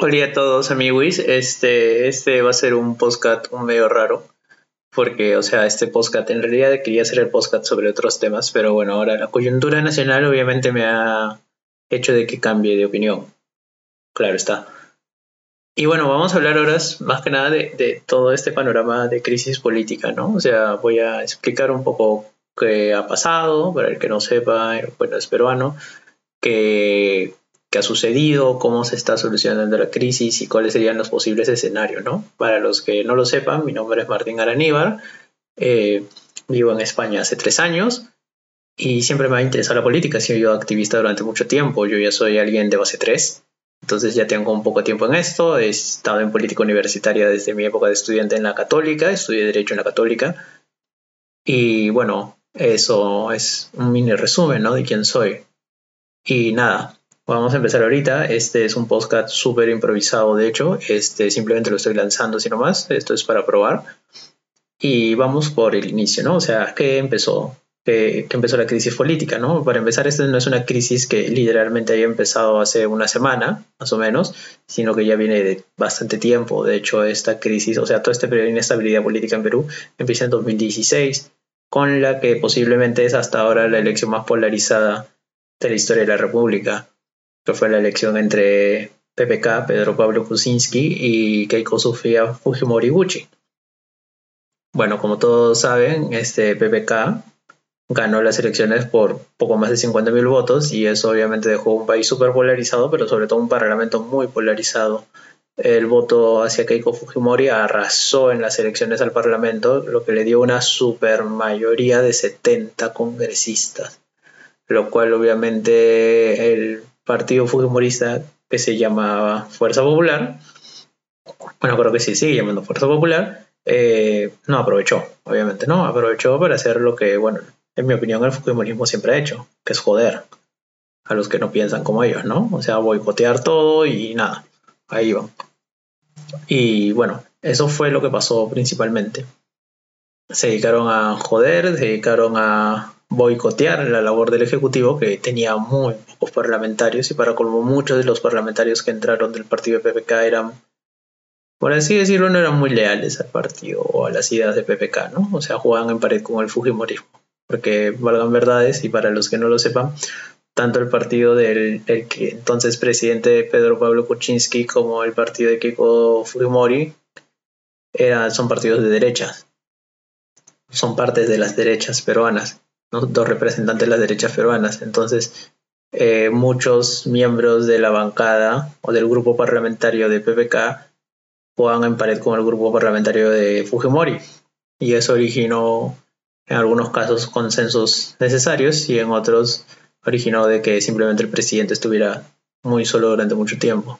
Hola a todos amigos, este, este va a ser un podcast un medio raro, porque, o sea, este podcast en realidad quería hacer el podcast sobre otros temas, pero bueno, ahora la coyuntura nacional obviamente me ha hecho de que cambie de opinión, claro está. Y bueno, vamos a hablar ahora más que nada de, de todo este panorama de crisis política, ¿no? O sea, voy a explicar un poco qué ha pasado, para el que no sepa, bueno, es peruano, que qué ha sucedido, cómo se está solucionando la crisis y cuáles serían los posibles escenarios, ¿no? Para los que no lo sepan, mi nombre es Martín Araníbar, eh, vivo en España hace tres años y siempre me ha interesado la política, he sido activista durante mucho tiempo, yo ya soy alguien de base 3, entonces ya tengo un poco de tiempo en esto, he estado en política universitaria desde mi época de estudiante en la católica, estudié Derecho en la católica y bueno, eso es un mini resumen, ¿no? De quién soy. Y nada, Vamos a empezar ahorita. Este es un podcast súper improvisado, de hecho. Este simplemente lo estoy lanzando así nomás. Esto es para probar. Y vamos por el inicio, ¿no? O sea, ¿qué empezó? ¿Qué, empezó la crisis política, ¿no? Para empezar, esta no es una crisis que literalmente haya empezado hace una semana, más o menos, sino que ya viene de bastante tiempo. De hecho, esta crisis, o sea, todo este periodo de inestabilidad política en Perú empieza en 2016, con la que posiblemente es hasta ahora la elección más polarizada de la historia de la República que fue la elección entre PPK, Pedro Pablo Kuczynski, y Keiko Sofía Fujimori Gucci. Bueno, como todos saben, este PPK ganó las elecciones por poco más de 50.000 votos y eso obviamente dejó un país súper polarizado, pero sobre todo un parlamento muy polarizado. El voto hacia Keiko Fujimori arrasó en las elecciones al parlamento, lo que le dio una super mayoría de 70 congresistas, lo cual obviamente el partido fujimorista que se llamaba Fuerza Popular, bueno, creo que sí, sigue llamando Fuerza Popular, eh, no aprovechó, obviamente, no, aprovechó para hacer lo que, bueno, en mi opinión el fujimorismo siempre ha hecho, que es joder a los que no piensan como ellos, ¿no? O sea, boicotear todo y nada, ahí van. Y bueno, eso fue lo que pasó principalmente. Se dedicaron a joder, se dedicaron a boicotear la labor del Ejecutivo, que tenía muy pocos parlamentarios, y para colmo muchos de los parlamentarios que entraron del partido de PPK eran, por así decirlo, no eran muy leales al partido o a las ideas de PPK, ¿no? O sea, jugaban en pared con el Fujimorismo. Porque valgan verdades, y para los que no lo sepan, tanto el partido del que entonces presidente Pedro Pablo Kuczynski como el partido de Keiko Fujimori eran, son partidos de derechas. Son partes de las derechas peruanas dos representantes de las derechas peruanas. Entonces, eh, muchos miembros de la bancada o del grupo parlamentario de PPK juegan en pared con el grupo parlamentario de Fujimori. Y eso originó en algunos casos consensos necesarios y en otros originó de que simplemente el presidente estuviera muy solo durante mucho tiempo.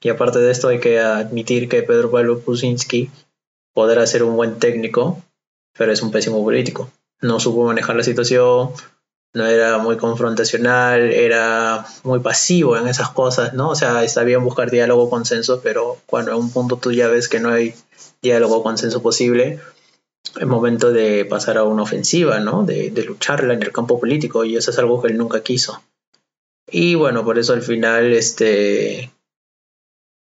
Y aparte de esto hay que admitir que Pedro Pablo Kuczynski podrá ser un buen técnico, pero es un pésimo político no supo manejar la situación, no era muy confrontacional, era muy pasivo en esas cosas, ¿no? O sea, está bien buscar diálogo, consenso, pero cuando a un punto tú ya ves que no hay diálogo, consenso posible, es momento de pasar a una ofensiva, ¿no? De, de lucharla en el campo político y eso es algo que él nunca quiso. Y bueno, por eso al final este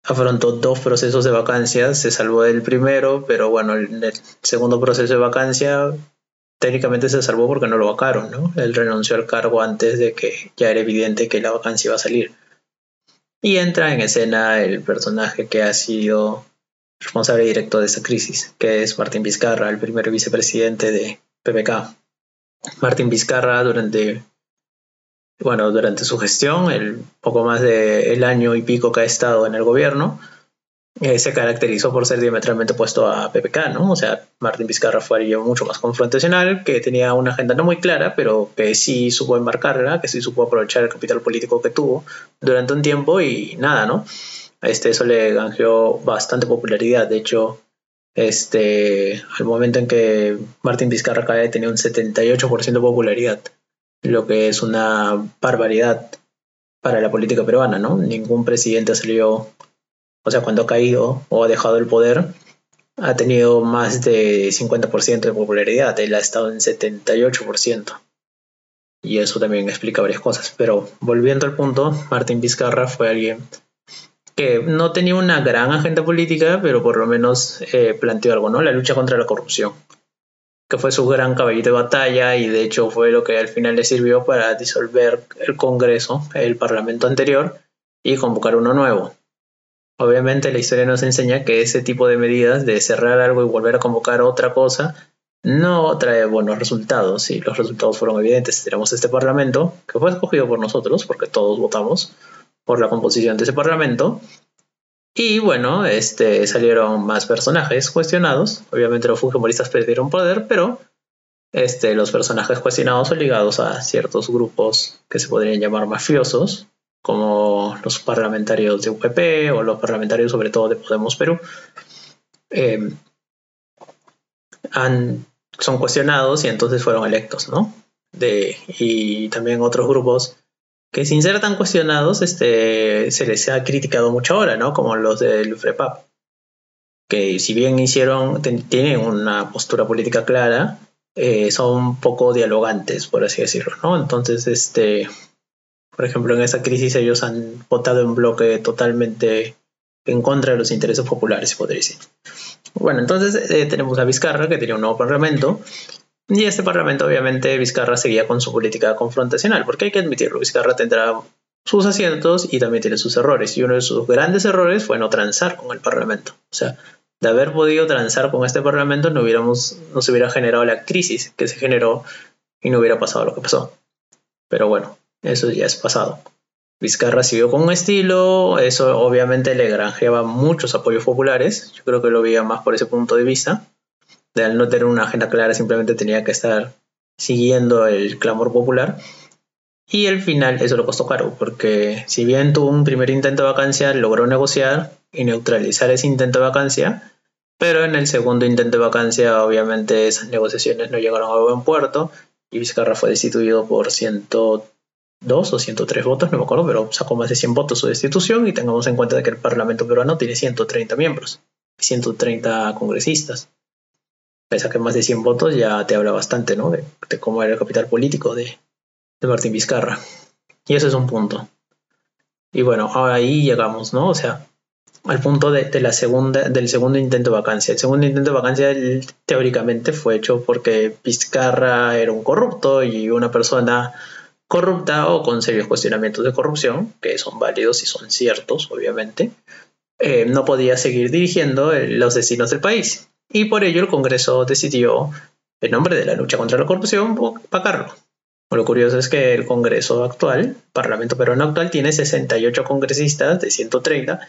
afrontó dos procesos de vacancia, se salvó del primero, pero bueno, el segundo proceso de vacancia técnicamente se salvó porque no lo vacaron, ¿no? Él renunció al cargo antes de que ya era evidente que la vacancia iba a salir. Y entra en escena el personaje que ha sido responsable directo de esta crisis, que es Martín Vizcarra, el primer vicepresidente de PPK. Martín Vizcarra durante bueno, durante su gestión, el poco más del el año y pico que ha estado en el gobierno, eh, se caracterizó por ser diametralmente opuesto a PPK, ¿no? O sea, Martín Vizcarra fue alguien mucho más confrontacional, que tenía una agenda no muy clara, pero que sí supo enmarcarla, que sí supo aprovechar el capital político que tuvo durante un tiempo y nada, ¿no? Este, eso le ganó bastante popularidad. De hecho, este, al momento en que Martín Vizcarra cae tenía un 78% de popularidad, lo que es una barbaridad para la política peruana, ¿no? Ningún presidente salió o sea, cuando ha caído o ha dejado el poder, ha tenido más de 50% de popularidad, él ha estado en 78%. Y eso también explica varias cosas. Pero volviendo al punto, Martín Vizcarra fue alguien que no tenía una gran agenda política, pero por lo menos eh, planteó algo, ¿no? La lucha contra la corrupción, que fue su gran caballito de batalla y de hecho fue lo que al final le sirvió para disolver el Congreso, el Parlamento anterior, y convocar uno nuevo. Obviamente la historia nos enseña que ese tipo de medidas de cerrar algo y volver a convocar otra cosa no trae buenos resultados y los resultados fueron evidentes. Tenemos este parlamento que fue escogido por nosotros porque todos votamos por la composición de ese parlamento y bueno, este, salieron más personajes cuestionados. Obviamente los fujimoristas perdieron poder, pero este, los personajes cuestionados son ligados a ciertos grupos que se podrían llamar mafiosos, como los parlamentarios de UPP o los parlamentarios sobre todo de Podemos Perú. Eh, son cuestionados y entonces fueron electos, ¿no? De, y también otros grupos que sin ser tan cuestionados, este, se les ha criticado mucho ahora, ¿no? Como los del FREPAP, que si bien hicieron, tienen una postura política clara, eh, son poco dialogantes, por así decirlo, ¿no? Entonces, este, por ejemplo, en esa crisis ellos han votado en bloque totalmente en contra de los intereses populares, se podría decir. Bueno, entonces eh, tenemos a Vizcarra, que tiene un nuevo parlamento, y este Parlamento, obviamente, Vizcarra seguía con su política confrontacional, porque hay que admitirlo, Vizcarra tendrá sus asientos y también tiene sus errores. Y uno de sus grandes errores fue no transar con el Parlamento. O sea, de haber podido transar con este Parlamento no, hubiéramos, no se hubiera generado la crisis que se generó y no hubiera pasado lo que pasó. Pero bueno, eso ya es pasado. Vizcarra siguió con un estilo, eso obviamente le granjeaba muchos apoyos populares, yo creo que lo veía más por ese punto de vista, de al no tener una agenda clara simplemente tenía que estar siguiendo el clamor popular. Y al final eso lo costó caro, porque si bien tuvo un primer intento de vacancia, logró negociar y neutralizar ese intento de vacancia, pero en el segundo intento de vacancia obviamente esas negociaciones no llegaron a buen puerto y Vizcarra fue destituido por 102 o 103 votos, no me acuerdo, pero sacó más de 100 votos su destitución y tengamos en cuenta que el Parlamento peruano tiene 130 miembros, 130 congresistas pese a que más de 100 votos ya te habla bastante, ¿no? De, cómo era el capital político de, Martín Vizcarra. Y eso es un punto. Y bueno, ahí llegamos, ¿no? O sea, al punto de, la segunda, del segundo intento de vacancia. El segundo intento de vacancia teóricamente fue hecho porque Vizcarra era un corrupto y una persona corrupta o con serios cuestionamientos de corrupción, que son válidos y son ciertos, obviamente, eh, no podía seguir dirigiendo los destinos del país y por ello el Congreso decidió, en nombre de la lucha contra la corrupción, vacarlo. Lo curioso es que el Congreso actual, Parlamento peruano actual, tiene 68 congresistas de 130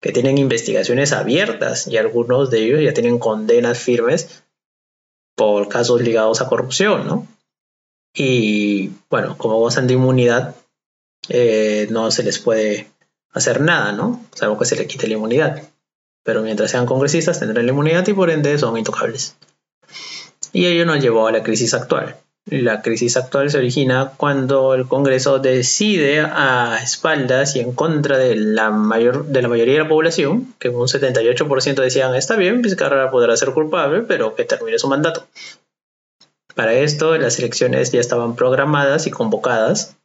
que tienen investigaciones abiertas y algunos de ellos ya tienen condenas firmes por casos ligados a corrupción, ¿no? Y bueno, como gozan de inmunidad, eh, no se les puede hacer nada, ¿no? Salvo que se le quite la inmunidad pero mientras sean congresistas tendrán la inmunidad y por ende son intocables. Y ello nos llevó a la crisis actual. La crisis actual se origina cuando el Congreso decide a espaldas y en contra de la, mayor, de la mayoría de la población, que un 78% decían está bien, Vizcarra podrá ser culpable, pero que termine su mandato. Para esto, las elecciones ya estaban programadas y convocadas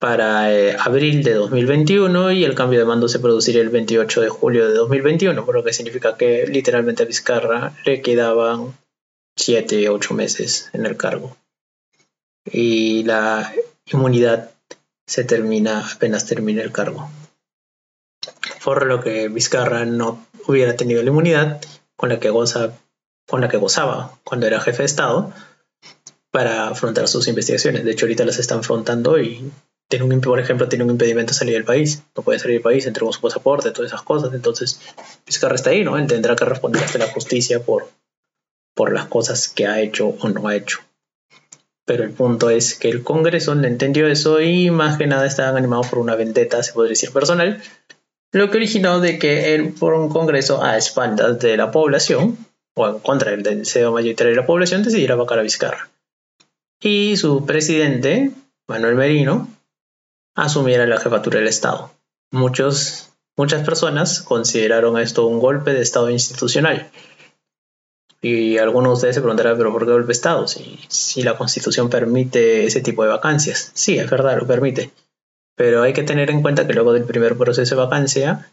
para eh, abril de 2021 y el cambio de mando se produciría el 28 de julio de 2021, por lo que significa que literalmente a Vizcarra le quedaban 7 8 meses en el cargo. Y la inmunidad se termina apenas termina el cargo. Por lo que Vizcarra no hubiera tenido la inmunidad con la que goza con la que gozaba cuando era jefe de Estado para afrontar sus investigaciones. De hecho, ahorita las está afrontando y tiene un, por ejemplo, tiene un impedimento a salir del país, no puede salir del país, entregó su pasaporte, todas esas cosas, entonces Vizcarra está ahí, ¿no? Él tendrá que responder ante la justicia por, por las cosas que ha hecho o no ha hecho. Pero el punto es que el Congreso no entendió eso y más que nada estaban animados por una vendetta, se podría decir, personal, lo que originó de que él, por un Congreso a espaldas de la población, o en contra del deseo mayoritario de la población, decidiera vacar a Vizcarra. Y su presidente, Manuel Merino, asumiera la jefatura del Estado. Muchos, muchas personas consideraron esto un golpe de Estado institucional. Y algunos de ustedes se preguntarán, pero ¿por qué golpe de Estado? Si, si la Constitución permite ese tipo de vacancias. Sí, es verdad, lo permite. Pero hay que tener en cuenta que luego del primer proceso de vacancia,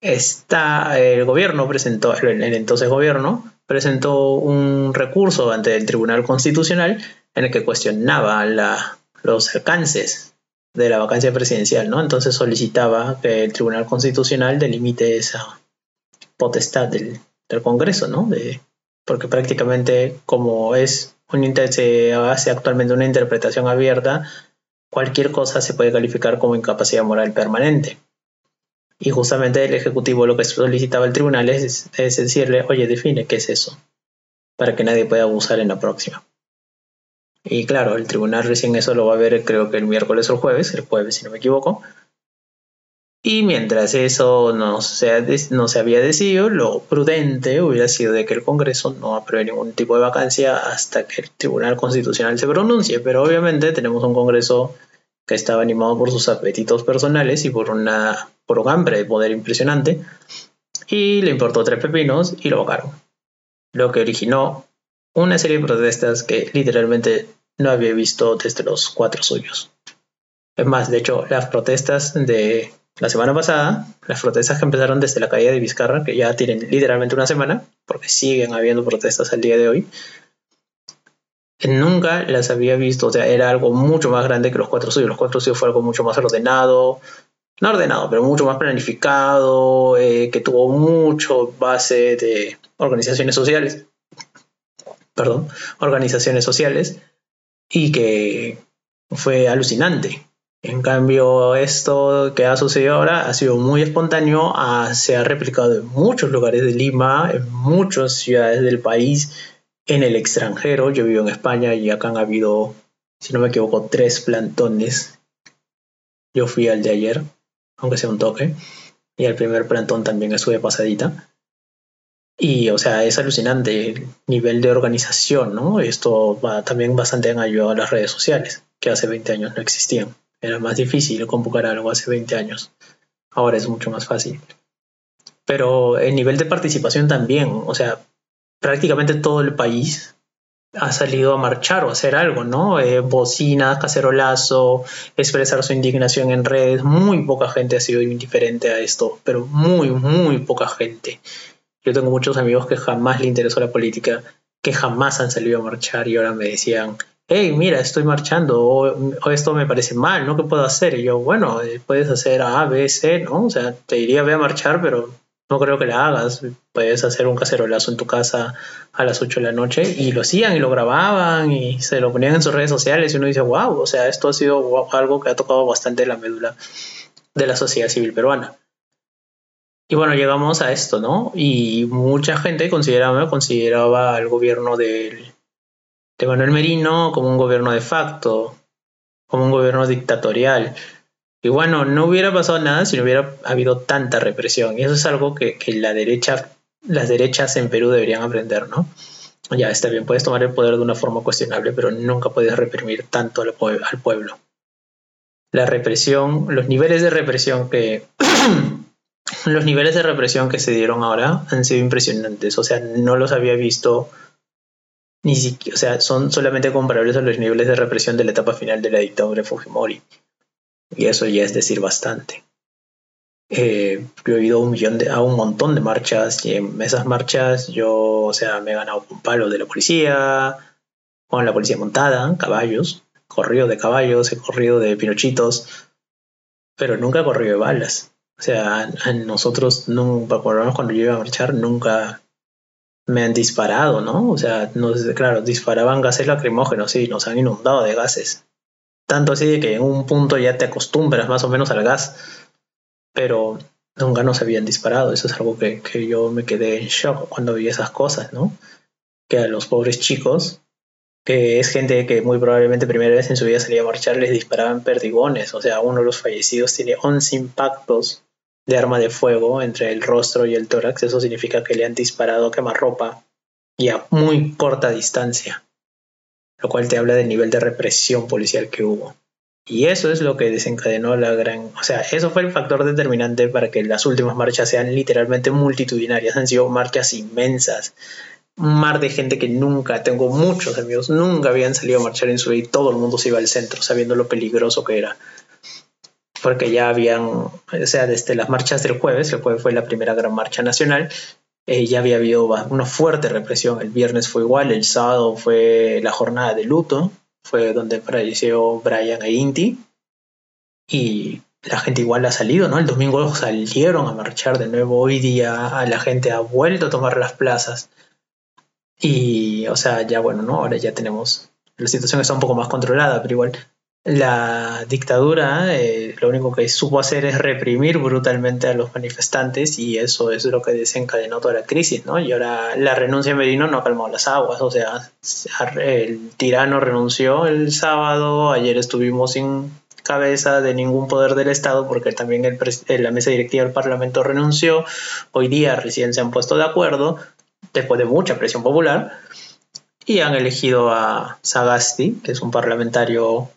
está, el gobierno presentó, el, entonces gobierno presentó un recurso ante el Tribunal Constitucional en el que cuestionaba los alcances de la vacancia presidencial, ¿no? Entonces solicitaba que el Tribunal Constitucional delimite esa potestad del, Congreso, ¿no? Porque prácticamente como es se hace actualmente una interpretación abierta, cualquier cosa se puede calificar como incapacidad moral permanente. Y justamente el Ejecutivo lo que solicitaba el tribunal es, es decirle, oye, define qué es eso, para que nadie pueda abusar en la próxima. Y claro, el tribunal recién eso lo va a ver creo que el miércoles o el jueves, el jueves si no me equivoco, y mientras eso no se, no se había decidido, lo prudente hubiera sido de que el Congreso no apruebe ningún tipo de vacancia hasta que el Tribunal Constitucional se pronuncie. Pero obviamente tenemos un Congreso que estaba animado por sus apetitos personales y por, una, por un hambre de poder impresionante. Y le importó tres pepinos y lo votaron. Lo que originó una serie de protestas que literalmente no había visto desde los cuatro suyos. Es más, de hecho, las protestas de la semana pasada, las protestas que empezaron desde la calle de Vizcarra, que ya tienen literalmente una semana, porque siguen habiendo protestas al día de hoy, nunca las había visto, o sea, era algo mucho más grande que los cuatro suyos. Los cuatro suyos fue algo mucho más ordenado, no ordenado, pero mucho más planificado, eh, que tuvo mucho base de organizaciones sociales, perdón, organizaciones sociales, y que fue alucinante. En cambio, esto que ha sucedido ahora ha sido muy espontáneo, se ha replicado en muchos lugares de Lima, en muchas ciudades del país, en el extranjero. Yo vivo en España y acá han habido, si no me equivoco, tres plantones. Yo fui al de ayer, aunque sea un toque, y al primer plantón también estuve pasadita. Y, o sea, es alucinante el nivel de organización, ¿no? Esto va también bastante en ayuda a las redes sociales, que hace 20 años no existían. Era más difícil convocar algo hace 20 años. Ahora es mucho más fácil. Pero el nivel de participación también, o sea, prácticamente todo el país ha salido a marchar o a hacer algo, ¿no? Eh, bocinas, cacerolazo, expresar su indignación en redes. Muy poca gente ha sido indiferente a esto, pero muy, muy poca gente. Yo tengo muchos amigos que jamás le interesó la política, que jamás han salido a marchar y ahora me decían, hey, mira, estoy marchando, o, esto me parece mal, ¿no? ¿Qué puedo hacer? Y yo, bueno, eh, puedes hacer A, B, C, ¿no? O sea, te diría, ve a marchar, pero no creo que la hagas. Puedes hacer un cacerolazo en tu casa a las 8 de la noche y lo hacían y lo grababan y se lo ponían en sus redes sociales y uno dice, wow, o sea, esto ha sido algo que ha tocado bastante la médula de la sociedad civil peruana. Y bueno, llegamos a esto, ¿no? Y mucha gente consideraba, consideraba al gobierno del de Manuel Merino como un gobierno de facto, como un gobierno dictatorial. Y bueno, no hubiera pasado nada si no hubiera habido tanta represión. Y eso es algo que, la derecha, las derechas en Perú deberían aprender, ¿no? Ya está bien, puedes tomar el poder de una forma cuestionable, pero nunca puedes reprimir tanto al pueblo. La represión, los niveles de represión que los niveles de represión que se dieron ahora han sido impresionantes. O sea, no los había visto ni siquiera, o sea, son solamente comparables a los niveles de represión de la etapa final de la dictadura de Fujimori. Y eso ya es decir bastante. Eh, yo he ido un millón de, a un montón de marchas y en esas marchas yo, o sea, me he ganado un palo de la policía, con la policía montada, caballos, corrido de caballos, he corrido de pinochitos, pero nunca he corrido de balas. O sea, a nosotros, nunca, por lo menos cuando yo iba a marchar, nunca me han disparado, ¿no? O sea, claro, disparaban gases lacrimógenos, sí, nos han inundado de gases. Tanto así de que en un punto ya te acostumbras más o menos al gas, pero nunca nos habían disparado. Eso es algo que, que yo me quedé en shock cuando vi esas cosas, ¿no? Que a los pobres chicos, que es gente que muy probablemente primera vez en su vida salía a marchar, les disparaban perdigones. O sea, uno de los fallecidos tiene 11 impactos de arma de fuego entre el rostro y el tórax. Eso significa que le han disparado a quemarropa y a muy corta distancia, lo cual te habla del nivel de represión policial que hubo. Y eso es lo que desencadenó la gran... O sea, eso fue el factor determinante para que las últimas marchas sean literalmente multitudinarias. Han sido marchas inmensas. Mar de gente que nunca, tengo muchos amigos, nunca habían salido a marchar en su vida y todo el mundo se iba al centro sabiendo lo peligroso que era. Porque ya habían, o sea, desde las marchas del jueves, el jueves fue la primera gran marcha nacional, eh, ya había habido una fuerte represión. El viernes fue igual, el sábado fue la jornada de luto, fue donde falleció Brian e Inti, y la gente igual ha salido, ¿no? El domingo salieron a marchar de nuevo, hoy día la gente ha vuelto a tomar las plazas. Y, o sea, ya bueno, ¿no? Ahora ya tenemos, la situación está un poco más controlada, pero igual la dictadura eh, lo único que supo hacer es reprimir brutalmente a los manifestantes y eso es lo que desencadenó toda la crisis, ¿no? Y ahora la renuncia de Merino no ha calmado las aguas, o sea, el tirano renunció el sábado, ayer estuvimos sin cabeza de ningún poder del Estado porque también el la mesa directiva del Parlamento renunció, hoy día recién se han puesto de acuerdo, después de mucha presión popular, y han elegido a Sagasti, que es un parlamentario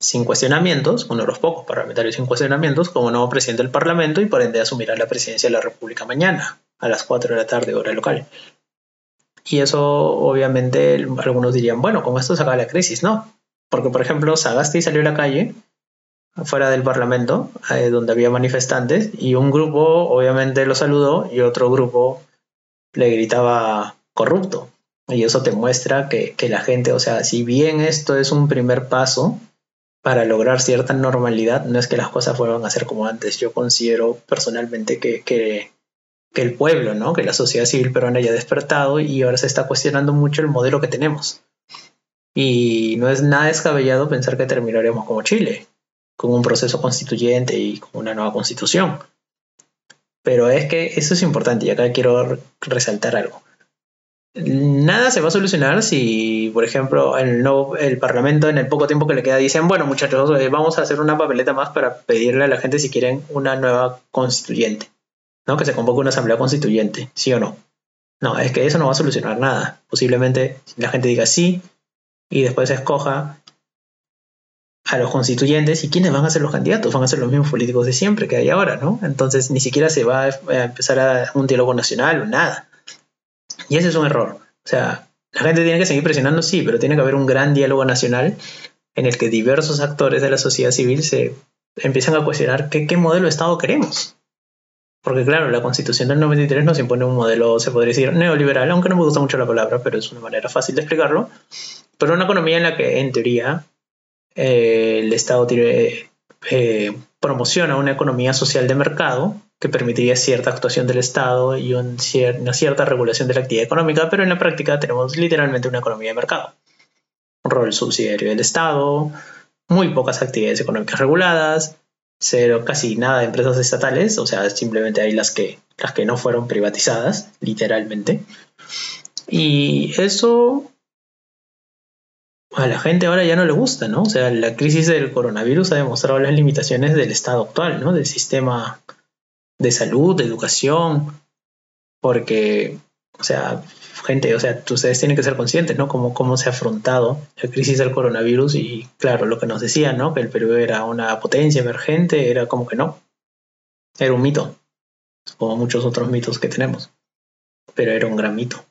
sin cuestionamientos, uno de los pocos parlamentarios sin cuestionamientos, como nuevo presidente del Parlamento y por ende asumirá la presidencia de la República mañana, a las 4 de la tarde, hora local. Y eso, obviamente, algunos dirían, bueno, con esto se acaba la crisis. No, porque, por ejemplo, Sagasti salió a la calle, fuera del Parlamento, eh, donde había manifestantes, y un grupo, obviamente, lo saludó y otro grupo le gritaba corrupto. Y eso te muestra que, que la gente, o sea, si bien esto es un primer paso, para lograr cierta normalidad, no es que las cosas vuelvan a ser como antes. Yo considero personalmente que, que, el pueblo, ¿no? que la sociedad civil peruana haya despertado y ahora se está cuestionando mucho el modelo que tenemos. Y no es nada descabellado pensar que terminaremos como Chile, con un proceso constituyente y con una nueva constitución. Pero es que eso es importante y acá quiero resaltar algo nada se va a solucionar si, por ejemplo, el, Parlamento en el poco tiempo que le queda dicen, bueno muchachos, eh, vamos a hacer una papeleta más para pedirle a la gente si quieren una nueva constituyente, ¿no? Que se convoque una asamblea constituyente, sí o no. No, es que eso no va a solucionar nada. Posiblemente la gente diga sí y después se escoja a los constituyentes y quiénes van a ser los candidatos, van a ser los mismos políticos de siempre que hay ahora, ¿no? Entonces ni siquiera se va a empezar a un diálogo nacional o nada. Y ese es un error. O sea, la gente tiene que seguir presionando, sí, pero tiene que haber un gran diálogo nacional en el que diversos actores de la sociedad civil se empiezan a cuestionar qué, modelo de Estado queremos. Porque claro, la constitución del 93 nos impone un modelo, se podría decir, neoliberal, aunque no me gusta mucho la palabra, pero es una manera fácil de explicarlo. Pero una economía en la que, en teoría, eh, el Estado tiene, eh, promociona una economía social de mercado que permitiría cierta actuación del Estado y una cierta regulación de la actividad económica, pero en la práctica tenemos literalmente una economía de mercado. Un rol subsidiario del Estado, muy pocas actividades económicas reguladas, cero, casi nada de empresas estatales, o sea, simplemente hay las que, las que no fueron privatizadas, literalmente. Y eso a la gente ahora ya no le gusta, ¿no? O sea, la crisis del coronavirus ha demostrado las limitaciones del Estado actual, ¿no? Del sistema de salud, de educación, porque, o sea, gente, o sea, ustedes tienen que ser conscientes, ¿no? Cómo, cómo se ha afrontado la crisis del coronavirus y, claro, lo que nos decían, ¿no? Que el Perú era una potencia emergente, era como que no. Era un mito, como muchos otros mitos que tenemos, pero era un gran mito.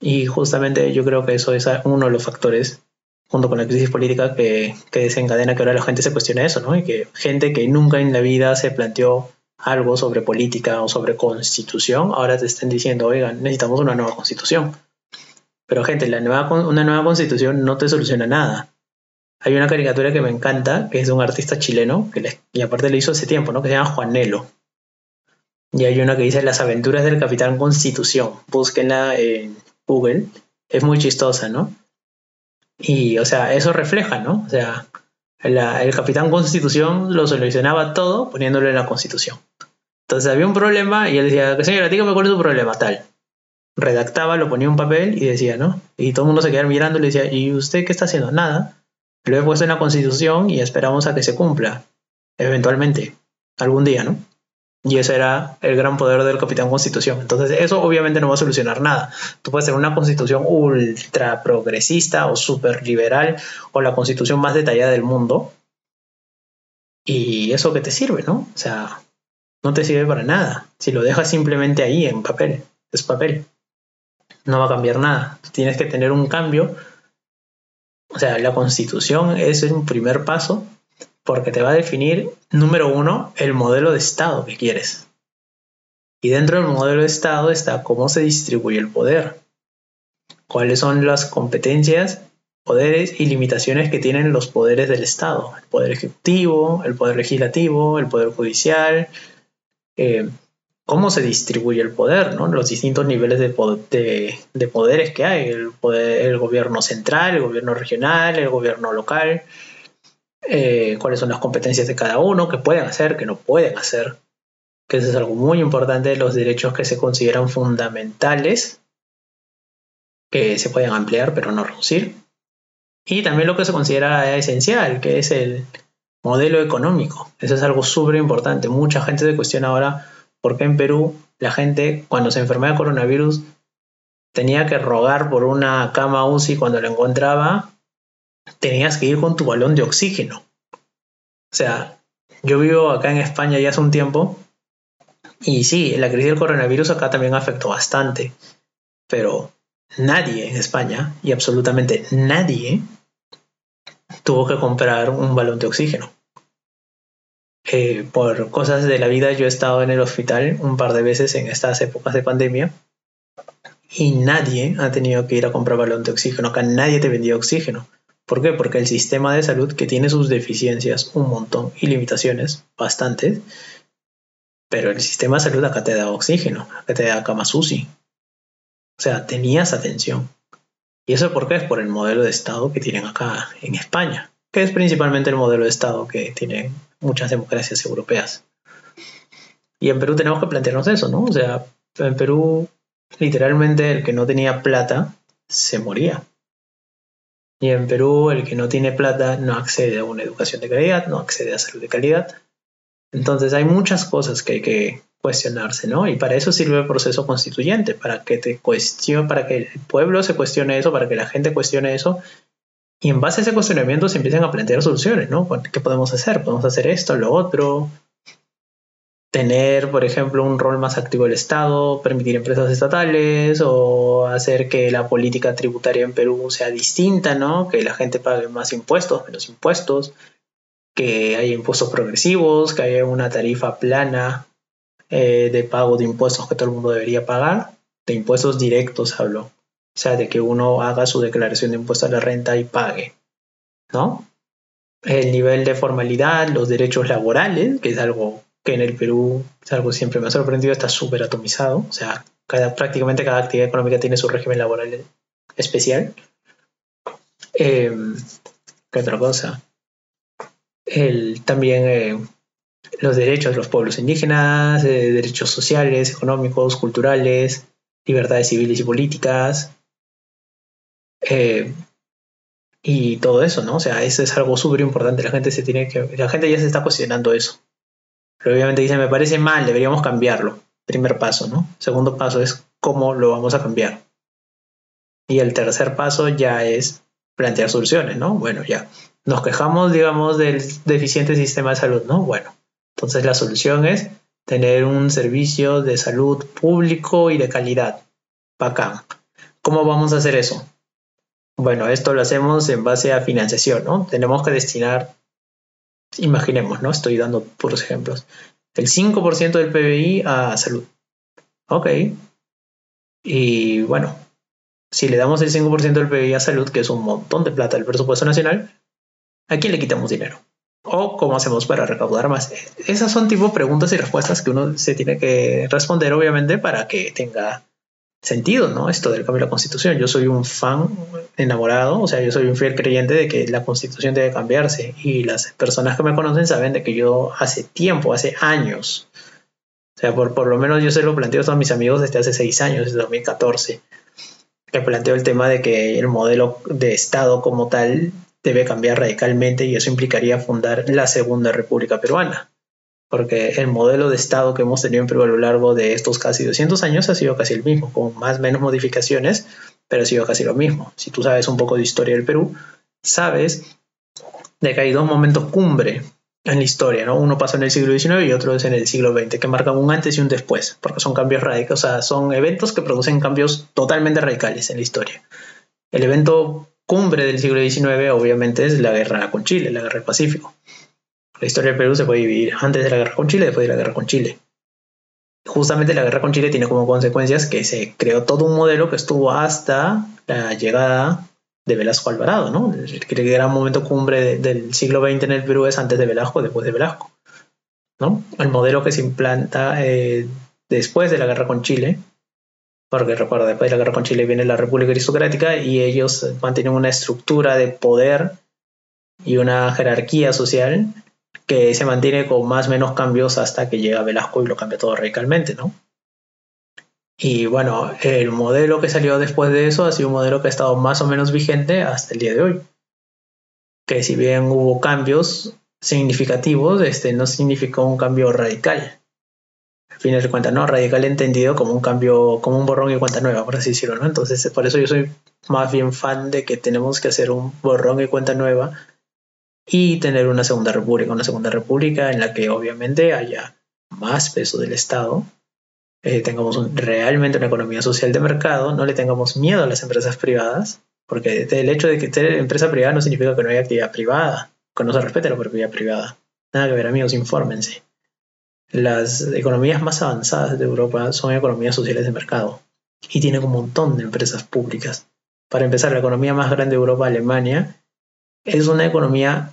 Y justamente yo creo que eso es uno de los factores, junto con la crisis política, que, desencadena que ahora la gente se cuestione eso, ¿no? Y que gente que nunca en la vida se planteó algo sobre política o sobre constitución, ahora te estén diciendo, oigan, necesitamos una nueva constitución. Pero gente, la nueva, una nueva constitución no te soluciona nada. Hay una caricatura que me encanta, que es de un artista chileno, que y aparte le hizo hace tiempo, ¿no? que se llama Juanelo. Y hay una que dice Las aventuras del Capitán Constitución. Búsquenla en Google. Es muy chistosa, ¿no? Y, o sea, eso refleja, ¿no? O sea, el capitán Constitución lo solucionaba todo poniéndolo en la Constitución. Entonces había un problema y él decía, señora, dígame cuál es su problema, tal. Redactaba, lo ponía en un papel y decía, ¿no? Y todo el mundo se quedaba mirando y le decía, ¿y usted qué está haciendo? Nada. Lo he puesto en la Constitución y esperamos a que se cumpla. Eventualmente. Algún día, ¿no? Y ese era el gran poder del capitán constitución. Entonces eso obviamente no va a solucionar nada. Tú puedes tener una constitución ultra progresista o súper liberal o la constitución más detallada del mundo. Y eso que te sirve, ¿no? O sea, no te sirve para nada. Si lo dejas simplemente ahí en papel, es papel. No va a cambiar nada. Tienes que tener un cambio. O sea, la constitución es un primer paso porque te va a definir, número uno, el modelo de Estado que quieres. Y dentro del modelo de Estado está cómo se distribuye el poder, cuáles son las competencias, poderes y limitaciones que tienen los poderes del Estado, el poder ejecutivo, el poder legislativo, el poder judicial, eh, cómo se distribuye el poder, ¿no? los distintos niveles de, poderes que hay, el, el gobierno central, el gobierno regional, el gobierno local, eh, cuáles son las competencias de cada uno, qué pueden hacer, qué no pueden hacer, que eso es algo muy importante, los derechos que se consideran fundamentales, que se pueden ampliar pero no reducir, y también lo que se considera esencial, que es el modelo económico. Eso es algo súper importante. Mucha gente se cuestiona ahora porque en Perú la gente cuando se enfermaba de coronavirus tenía que rogar por una cama UCI cuando la encontraba, tenías que ir con tu balón de oxígeno. O sea, yo vivo acá en España ya hace un tiempo y sí, la crisis del coronavirus acá también afectó bastante, pero nadie en España y absolutamente nadie tuvo que comprar un balón de oxígeno. Eh, por cosas de la vida yo he estado en el hospital un par de veces en estas épocas de pandemia y nadie ha tenido que ir a comprar balón de oxígeno. Acá nadie te vendía oxígeno. ¿Por qué? Porque el sistema de salud, que tiene sus deficiencias un montón y limitaciones bastantes, pero el sistema de salud acá te da oxígeno, acá te da cama UCI. O sea, tenías atención. ¿Y eso por qué? Es por el modelo de Estado que tienen acá en España, que es principalmente el modelo de Estado que tienen muchas democracias europeas. Y en Perú tenemos que plantearnos eso, ¿no? O sea, en Perú literalmente el que no tenía plata se moría. Y en Perú el que no tiene plata no accede a una educación de calidad, no accede a salud de calidad. Entonces hay muchas cosas que hay que cuestionarse, ¿no? Y para eso sirve el proceso constituyente, para que te cuestione, para que el pueblo se cuestione eso, para que la gente cuestione eso y en base a ese cuestionamiento se empiezan a plantear soluciones, ¿no? ¿Qué podemos hacer? Podemos hacer esto, lo otro. Tener, por ejemplo, un rol más activo del Estado, permitir empresas estatales o hacer que la política tributaria en Perú sea distinta, ¿no? Que la gente pague más impuestos, menos impuestos, que haya impuestos progresivos, que haya una tarifa plana eh, de pago de impuestos que todo el mundo debería pagar, de impuestos directos hablo, o sea, de que uno haga su declaración de impuesto a la renta y pague, ¿no? El nivel de formalidad, los derechos laborales, que es algo que en el Perú es algo siempre me ha sorprendido, está súper atomizado. O sea, cada, prácticamente cada actividad económica tiene su régimen laboral especial. Em, ¿Qué otra cosa? El, también eh, los derechos de los pueblos indígenas, eh, derechos sociales, económicos, culturales, libertades civiles y políticas, eh, y todo eso, ¿no? O sea, eso es algo súper importante. La. La gente ya se está cuestionando eso. Pero obviamente dice, me parece mal, deberíamos cambiarlo. Primer paso, ¿no? Segundo paso es cómo lo vamos a cambiar. Y el tercer paso ya es plantear soluciones, ¿no? Bueno, ya. Nos quejamos, digamos, del deficiente sistema de salud, ¿no? Bueno, entonces la solución es tener un servicio de salud público y de calidad. Bacán. ¿Cómo vamos a hacer eso? Bueno, esto lo hacemos en base a financiación, ¿no? Tenemos que destinar, imaginemos, ¿no? Estoy dando puros ejemplos, el 5% del PBI a salud. Ok. Y bueno, si le damos el 5% del PBI a salud, que es un montón de plata del presupuesto nacional, ¿a quién le quitamos dinero? ¿O cómo hacemos para recaudar más? Esas son tipo preguntas y respuestas que uno se tiene que responder, obviamente, para que tenga sentido, ¿no? Esto del cambio de la constitución. Yo soy un fan enamorado, o sea, yo soy un fiel creyente de que la constitución debe cambiarse y las personas que me conocen saben de que yo hace tiempo, hace años, o sea, por, por lo menos yo se lo planteo a todos mis amigos desde hace seis años, desde 2014, que planteo el tema de que el modelo de Estado como tal debe cambiar radicalmente y eso implicaría fundar la Segunda República Peruana porque el modelo de Estado que hemos tenido en Perú a lo largo de estos casi 200 años ha sido casi el mismo, con más o menos modificaciones, pero ha sido casi lo mismo. Si tú sabes un poco de historia del Perú, sabes de que hay dos momentos cumbre en la historia, ¿no? Uno pasó en el siglo XIX y otro es en el siglo XX, que marcan un antes y un después, porque son cambios radicales, o sea, son eventos que producen cambios totalmente radicales en la historia. El evento cumbre del siglo XIX obviamente es la guerra con Chile, la guerra del Pacífico La historia del Perú se puede dividir antes de la guerra con Chile, después de la guerra con Chile. Justamente la guerra con Chile tiene como consecuencias que se creó todo un modelo que estuvo hasta la llegada de Velasco Alvarado, ¿no? El, gran momento cumbre del siglo XX en el Perú es antes de Velasco, después de Velasco, ¿no? El modelo que se implanta eh, después de la guerra con Chile, porque recuerda, después de la guerra con Chile viene la República Aristocrática y ellos mantienen una estructura de poder y una jerarquía social que se mantiene con más menos cambios hasta que llega Velasco y lo cambia todo radicalmente, ¿no? Y bueno, el modelo que salió después de eso ha sido un modelo que ha estado más o menos vigente hasta el día de hoy. Que si bien hubo cambios significativos, este no significó un cambio radical. Al fin de cuentas, ¿no? Radical entendido como un cambio, como un borrón y cuenta nueva, por así decirlo, ¿no? Entonces, por eso yo soy más bien fan de que tenemos que hacer un borrón y cuenta nueva y tener una segunda república, una segunda república en la que obviamente haya más peso del Estado, eh, tengamos realmente una economía social de mercado, no le tengamos miedo a las empresas privadas, porque el hecho de que tener empresa privada no significa que no haya actividad privada, que no se respete la propiedad privada. Nada que ver, amigos, infórmense. Las economías más avanzadas de Europa son economías sociales de mercado y tienen un montón de empresas públicas. Para empezar, la economía más grande de Europa, Alemania, es una economía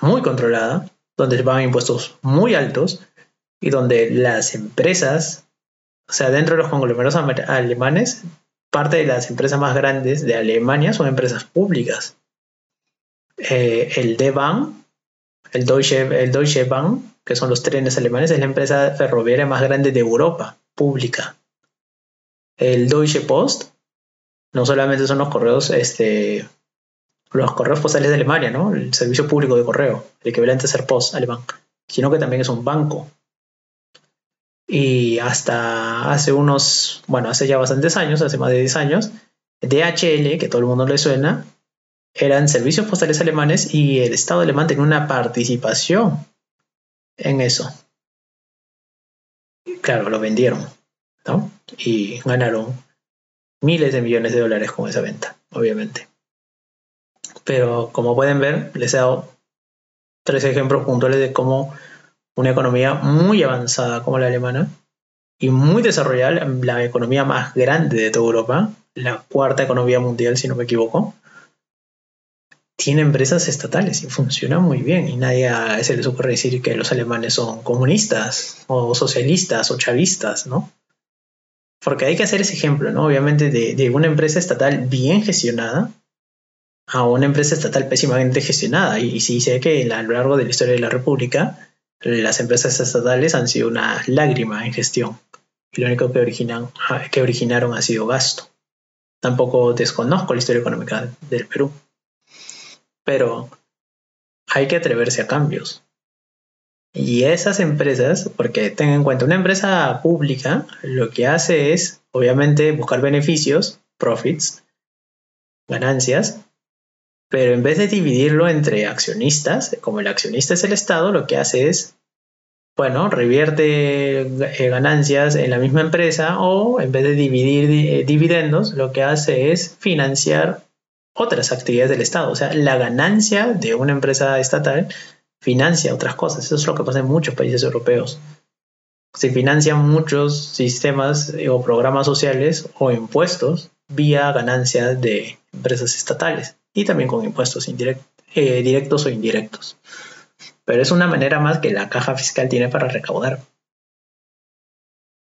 muy controlada, donde se pagan impuestos muy altos y donde las empresas o sea, dentro de los conglomerados alemanes, parte de las empresas más grandes de Alemania son empresas públicas. Eh, el D-Bahn, el Deutsche, el Deutsche Bahn, que son los trenes alemanes, es la empresa ferroviaria más grande de Europa, pública. El Deutsche Post, no solamente son los correos, este, los correos postales de Alemania, ¿no? El servicio público de correo, el equivalente a ser post alemán, sino que también es un banco. Y hasta hace unos, bueno, hace ya bastantes años, hace más de 10 años, DHL, que todo el mundo le suena, eran servicios postales alemanes y el Estado alemán tenía una participación en eso. claro, lo vendieron, ¿no? Y ganaron miles de millones de dólares con esa venta, obviamente. Pero como pueden ver, les he dado tres ejemplos puntuales de cómo una economía muy avanzada como la alemana y muy desarrollada, la economía más grande de toda Europa, la cuarta economía mundial si no me equivoco, tiene empresas estatales y funciona muy bien y nadie se les ocurre decir que los alemanes son comunistas o socialistas o chavistas, ¿no? Porque hay que hacer ese ejemplo, ¿no? Obviamente de, de una empresa estatal bien gestionada a una empresa estatal pésimamente gestionada. Y, sí sé que a lo largo de la historia de la República las empresas estatales han sido una lágrima en gestión y lo único que, originan, que originaron ha sido gasto. Tampoco desconozco la historia económica del Perú, pero hay que atreverse a cambios. Y esas empresas, porque tengan en cuenta, una empresa pública lo que hace es, obviamente, buscar beneficios, profits, ganancias, pero en vez de dividirlo entre accionistas, como el accionista es el Estado, lo que hace es, bueno, revierte eh, ganancias en la misma empresa o en vez de dividir eh, dividendos, lo que hace es financiar otras actividades del Estado. O sea, la ganancia de una empresa estatal financia otras cosas. Eso es lo que pasa en muchos países europeos. Se financian muchos sistemas eh, o programas sociales o impuestos vía ganancias de empresas estatales y también con impuestos eh, directos o indirectos. Pero es una manera más que la caja fiscal tiene para recaudar.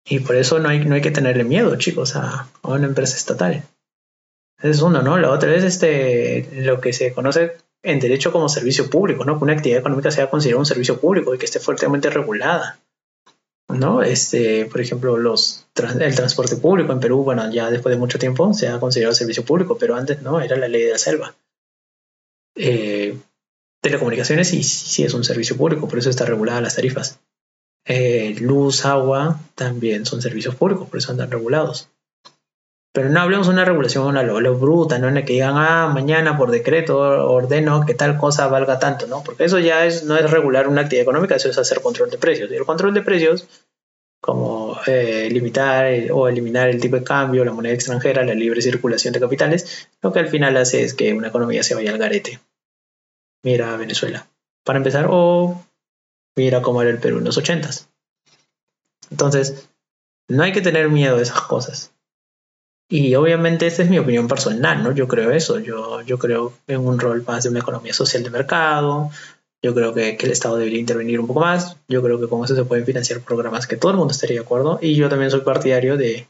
Y por eso no hay, no hay que tenerle miedo, chicos, a, una empresa estatal. Es uno, ¿no? La otra es este, lo que se conoce en derecho como servicio público, ¿no? Que una actividad económica sea considerada un servicio público y que esté fuertemente regulada. ¿no? Este, por ejemplo, los, el transporte público en Perú, bueno, ya después de mucho tiempo se ha considerado servicio público, pero antes no, era la ley de la selva. Eh, telecomunicaciones sí, sí es un servicio público, por eso está regulada las tarifas. Eh, luz, agua también son servicios públicos, por eso andan regulados. Pero no hablemos de una regulación a lo, bruta, ¿no? En la que digan, ah, mañana por decreto ordeno que tal cosa valga tanto, ¿no? Porque eso ya es, no es regular una actividad económica, eso es hacer control de precios. Y el control de precios, como eh, limitar o eliminar el tipo de cambio, la moneda extranjera, la libre circulación de capitales, lo que al final hace es que una economía se vaya al garete. Mira Venezuela. para empezar, o mira cómo era el Perú en los ochentas. Entonces, no hay que tener miedo a esas cosas. Y obviamente esta es mi opinión personal, ¿no? Yo creo eso, yo, yo creo en un rol más de una economía social de mercado, yo creo que, el Estado debería intervenir un poco más, yo creo que con eso se pueden financiar programas que todo el mundo estaría de acuerdo, y yo también soy partidario de,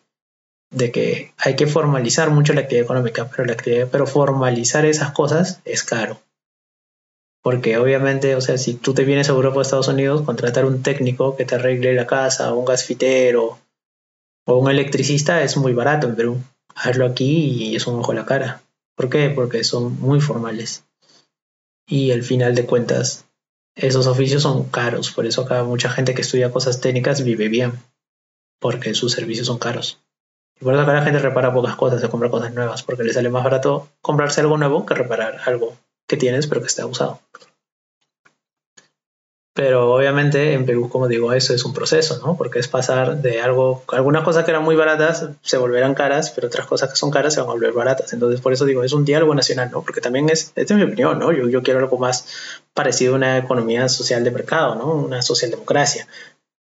de que hay que formalizar mucho la actividad económica, pero, la actividad, pero formalizar esas cosas es caro. Porque obviamente, o sea, si tú te vienes a Europa o Estados Unidos, contratar un técnico que te arregle la casa, un gasfitero o un electricista es muy barato en Perú. Hazlo aquí y es un ojo a la cara. ¿Por qué? Porque son muy formales. Y al final de cuentas, esos oficios son caros. Por eso acá mucha gente que estudia cosas técnicas vive bien. Porque sus servicios son caros. Y por eso acá la gente repara pocas cosas, se compra cosas nuevas. Porque le sale más barato comprarse algo nuevo que reparar algo que tienes pero que está usado. Pero obviamente en Perú, como digo, eso es un proceso, ¿no? Porque es pasar de algo, algunas cosas que eran muy baratas se volverán caras, pero otras cosas que son caras se van a volver baratas. Entonces, por eso digo, es un diálogo nacional, ¿no? Porque también es, esta es mi opinión, ¿no? Yo, yo quiero algo más parecido a una economía social de mercado, ¿no? Una socialdemocracia.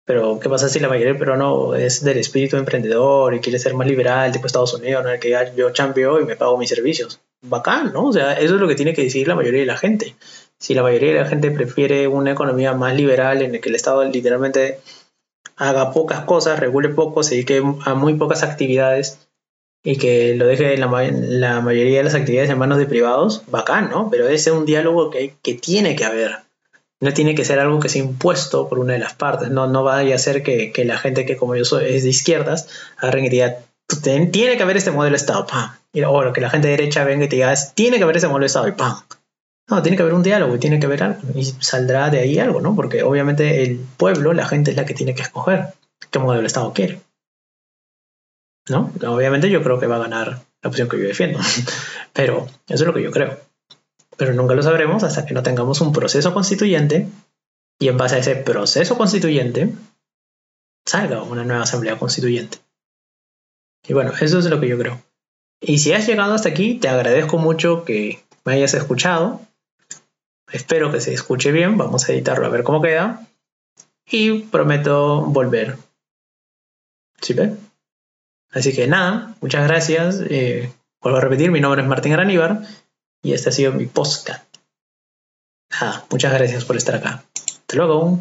Pero, ¿qué pasa si la mayoría del peruano es del espíritu emprendedor y quiere ser más liberal, tipo Estados Unidos, ¿no? El que yo chambeo y me pago mis servicios. Bacán, ¿no? O sea, eso es lo que tiene que decir la mayoría de la gente si la mayoría de la gente prefiere una economía más liberal en la que el Estado literalmente haga pocas cosas, regule poco, se dedique a muy pocas actividades y que lo deje la, la mayoría de las actividades en manos de privados, bacán, ¿no? Pero ese es un diálogo que, que tiene que haber. No tiene que ser algo que sea impuesto por una de las partes. No, no vaya a ser que, que la gente que como yo soy es de izquierdas agarren y diga, tiene que haber este modelo de Estado, pam. Y, o que la gente de derecha venga y te diga, tiene que haber ese modelo de Estado y pam. No, tiene que haber un diálogo y tiene que haber algo. Y saldrá de ahí algo, ¿no? Porque obviamente el pueblo, la gente es la que tiene que escoger qué modelo de Estado quiere. ¿No? Obviamente yo creo que va a ganar la opción que yo defiendo. Pero eso es lo que yo creo. Pero nunca lo sabremos hasta que no tengamos un proceso constituyente y en base a ese proceso constituyente salga una nueva asamblea constituyente. Y bueno, eso es lo que yo creo. Y si has llegado hasta aquí, te agradezco mucho que me hayas escuchado. Espero que se escuche bien. Vamos a editarlo a ver cómo queda. Y prometo volver. ¿Sí ve? Así que nada, muchas gracias. Eh, vuelvo a repetir, mi nombre es Martín Araníbar y este ha sido mi podcast. Nada, muchas gracias por estar acá. Hasta luego.